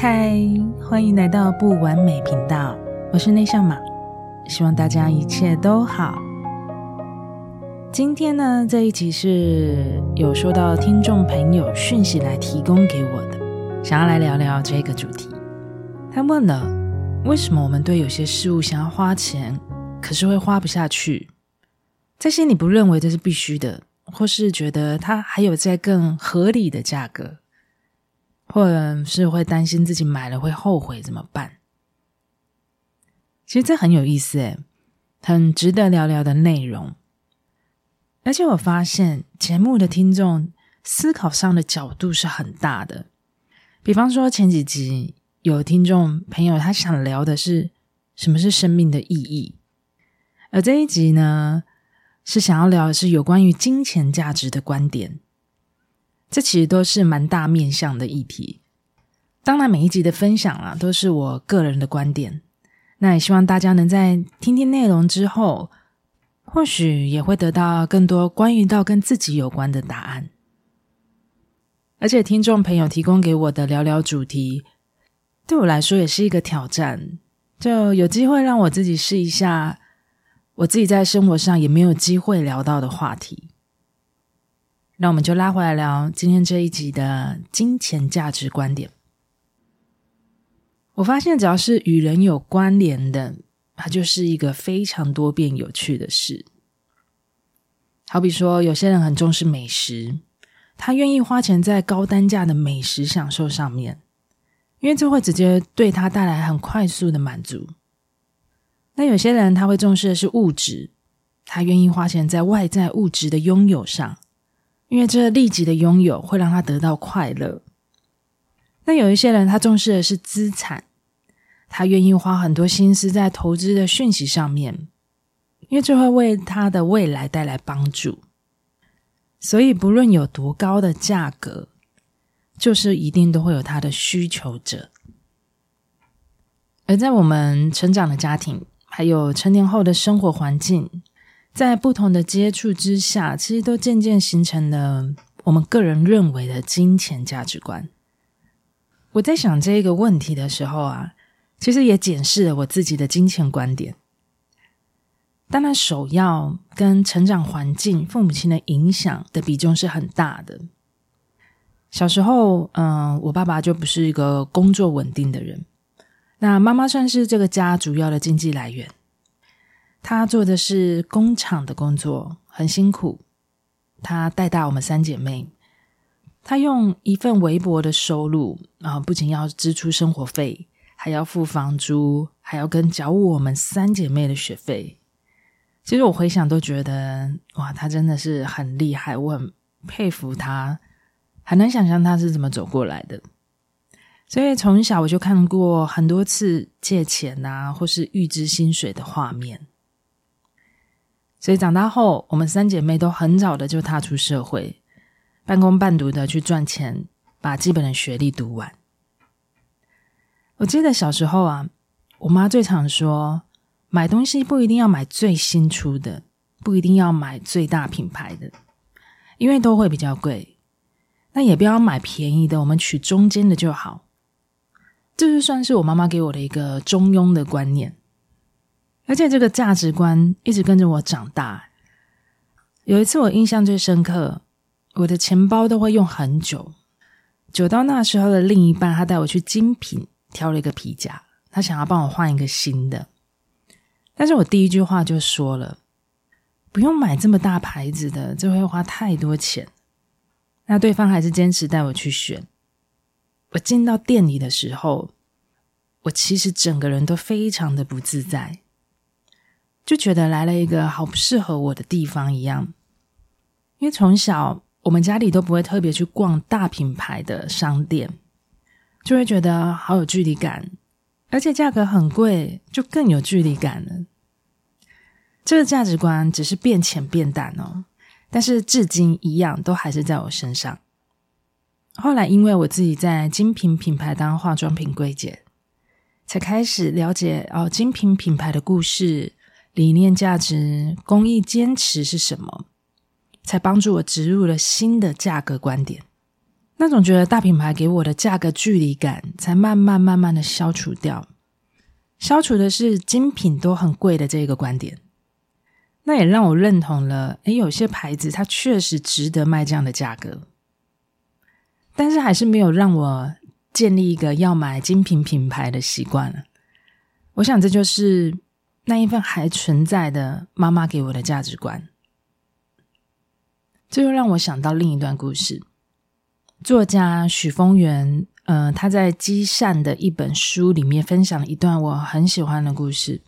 嗨，欢迎来到不完美频道，我是内向马，希望大家一切都好。今天呢，这一集是有收到听众朋友讯息来提供给我的，想要来聊聊这个主题。他问了，为什么我们对有些事物想要花钱，可是会花不下去，这些你不认为这是必须的，或是觉得它还有在更合理的价格。或者是会担心自己买了会后悔怎么办？其实这很有意思诶，很值得聊聊的内容。而且我发现节目的听众思考上的角度是很大的。比方说前几集有听众朋友他想聊的是什么是生命的意义，而这一集呢是想要聊的是有关于金钱价值的观点。这其实都是蛮大面向的议题，当然每一集的分享啊，都是我个人的观点。那也希望大家能在听听内容之后，或许也会得到更多关于到跟自己有关的答案。而且听众朋友提供给我的聊聊主题，对我来说也是一个挑战，就有机会让我自己试一下，我自己在生活上也没有机会聊到的话题。那我们就拉回来聊今天这一集的金钱价值观点。我发现，只要是与人有关联的，它就是一个非常多变有趣的事。好比说，有些人很重视美食，他愿意花钱在高单价的美食享受上面，因为这会直接对他带来很快速的满足。那有些人他会重视的是物质，他愿意花钱在外在物质的拥有上。因为这立即的拥有会让他得到快乐。那有一些人，他重视的是资产，他愿意花很多心思在投资的讯息上面，因为这会为他的未来带来帮助。所以，不论有多高的价格，就是一定都会有他的需求者。而在我们成长的家庭，还有成年后的生活环境。在不同的接触之下，其实都渐渐形成了我们个人认为的金钱价值观。我在想这个问题的时候啊，其实也检视了我自己的金钱观点。当然，首要跟成长环境、父母亲的影响的比重是很大的。小时候，嗯，我爸爸就不是一个工作稳定的人，那妈妈算是这个家主要的经济来源。他做的是工厂的工作，很辛苦。他带大我们三姐妹，他用一份微薄的收入啊，不仅要支出生活费，还要付房租，还要跟缴我们三姐妹的学费。其实我回想都觉得，哇，他真的是很厉害，我很佩服他，很难想象他是怎么走过来的。所以从小我就看过很多次借钱啊，或是预支薪水的画面。所以长大后，我们三姐妹都很早的就踏出社会，半工半读的去赚钱，把基本的学历读完。我记得小时候啊，我妈最常说，买东西不一定要买最新出的，不一定要买最大品牌的，因为都会比较贵。那也不要买便宜的，我们取中间的就好。这就算是我妈妈给我的一个中庸的观念。而且这个价值观一直跟着我长大。有一次我印象最深刻，我的钱包都会用很久，久到那时候的另一半他带我去精品挑了一个皮夹，他想要帮我换一个新的。但是我第一句话就说了，不用买这么大牌子的，这会花太多钱。那对方还是坚持带我去选。我进到店里的时候，我其实整个人都非常的不自在。就觉得来了一个好不适合我的地方一样，因为从小我们家里都不会特别去逛大品牌的商店，就会觉得好有距离感，而且价格很贵，就更有距离感了。这个价值观只是变浅变淡哦，但是至今一样都还是在我身上。后来因为我自己在精品品牌当化妆品柜姐，才开始了解哦精品品牌的故事。理念、价值、公益、坚持是什么？才帮助我植入了新的价格观点。那种觉得大品牌给我的价格距离感，才慢慢慢慢的消除掉。消除的是精品都很贵的这个观点。那也让我认同了，诶，有些牌子它确实值得卖这样的价格。但是还是没有让我建立一个要买精品品牌的习惯。我想这就是那一份还存在的妈妈给我的价值观。这又让我想到另一段故事。作家许峰源，呃，他在《积善》的一本书里面分享了一段我很喜欢的故事。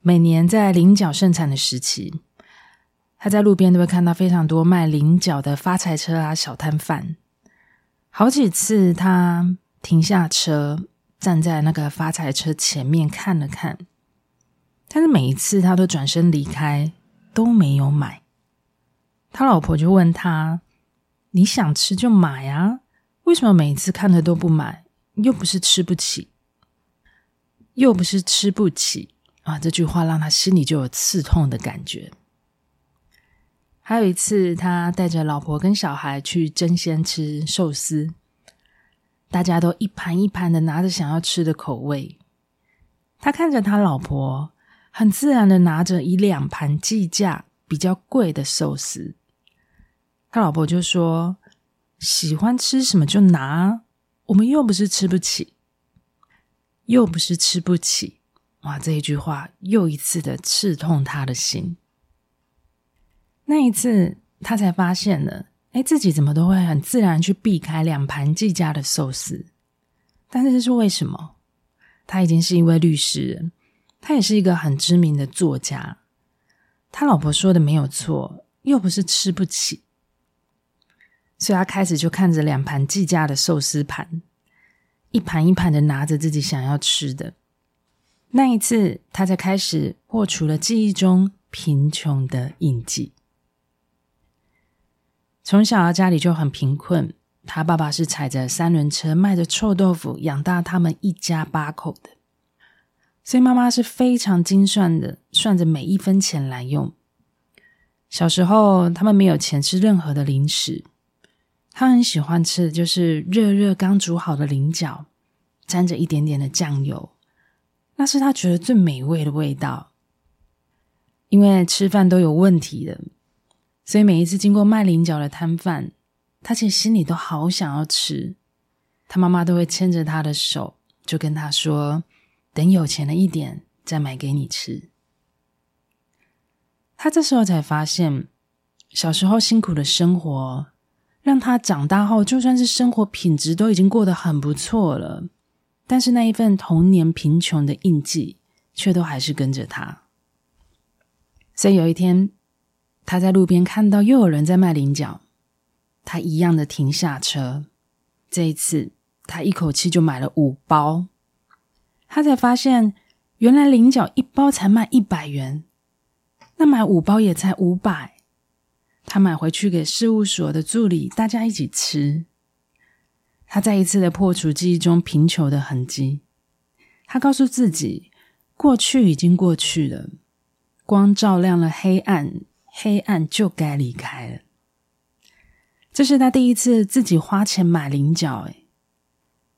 每年在菱角盛产的时期，他在路边都会看到非常多卖菱角的发财车啊、小摊贩。好几次，他停下车，站在那个发财车前面看了看，但是每一次他都转身离开，都没有买。他老婆就问他。你想吃就买啊，为什么每一次看着都不买？又不是吃不起，又不是吃不起啊！这句话让他心里就有刺痛的感觉。还有一次，他带着老婆跟小孩去争先吃寿司，大家都一盘一盘的拿着想要吃的口味。他看着他老婆，很自然的拿着以两盘计价比较贵的寿司。他老婆就说：“喜欢吃什么就拿，我们又不是吃不起，又不是吃不起。”哇，这一句话又一次的刺痛他的心。那一次，他才发现了，哎，自己怎么都会很自然去避开两盘计价的寿司。但是这是为什么？他已经是一位律师，他也是一个很知名的作家。他老婆说的没有错，又不是吃不起。所以他开始就看着两盘计价的寿司盘，一盘一盘的拿着自己想要吃的。那一次，他才开始破除了记忆中贫穷的印记。从小家里就很贫困，他爸爸是踩着三轮车卖着臭豆腐养大他们一家八口的，所以妈妈是非常精算的，算着每一分钱来用。小时候，他们没有钱吃任何的零食。他很喜欢吃的就是热热刚煮好的菱角，沾着一点点的酱油，那是他觉得最美味的味道。因为吃饭都有问题的，所以每一次经过卖菱角的摊贩，他其实心里都好想要吃。他妈妈都会牵着他的手，就跟他说：“等有钱了一点，再买给你吃。”他这时候才发现，小时候辛苦的生活。让他长大后，就算是生活品质都已经过得很不错了，但是那一份童年贫穷的印记，却都还是跟着他。所以有一天，他在路边看到又有人在卖菱角，他一样的停下车。这一次，他一口气就买了五包。他才发现，原来菱角一包才卖一百元，那买五包也才五百。他买回去给事务所的助理，大家一起吃。他再一次的破除记忆中贫穷的痕迹。他告诉自己，过去已经过去了，光照亮了黑暗，黑暗就该离开了。这是他第一次自己花钱买菱角。哎，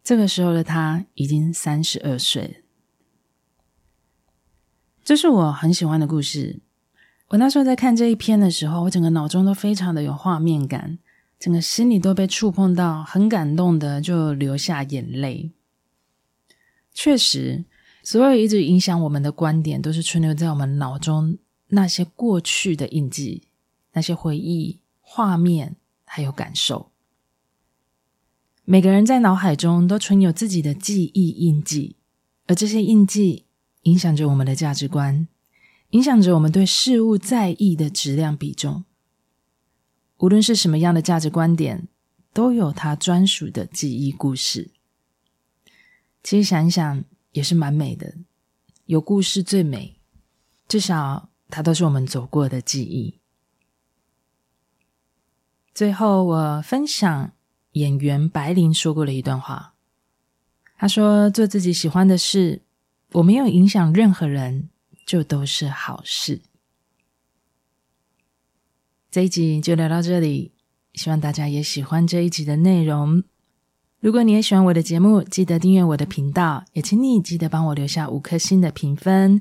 这个时候的他已经三十二岁。这是我很喜欢的故事。我那时候在看这一篇的时候，我整个脑中都非常的有画面感，整个心里都被触碰到，很感动的就流下眼泪。确实，所有一直影响我们的观点，都是存留在我们脑中那些过去的印记、那些回忆、画面还有感受。每个人在脑海中都存有自己的记忆印记，而这些印记影响着我们的价值观。影响着我们对事物在意的质量比重。无论是什么样的价值观点，都有它专属的记忆故事。其实想一想，也是蛮美的。有故事最美，至少它都是我们走过的记忆。最后，我分享演员白灵说过的一段话。他说：“做自己喜欢的事，我没有影响任何人。”就都是好事。这一集就聊到这里，希望大家也喜欢这一集的内容。如果你也喜欢我的节目，记得订阅我的频道，也请你记得帮我留下五颗星的评分，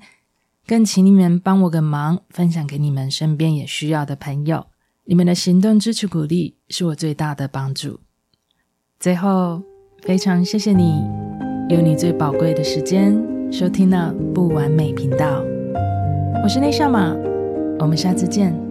更请你们帮我个忙，分享给你们身边也需要的朋友。你们的行动支持鼓励是我最大的帮助。最后，非常谢谢你用你最宝贵的时间收听了不完美频道。我是内夏玛，我们下次见。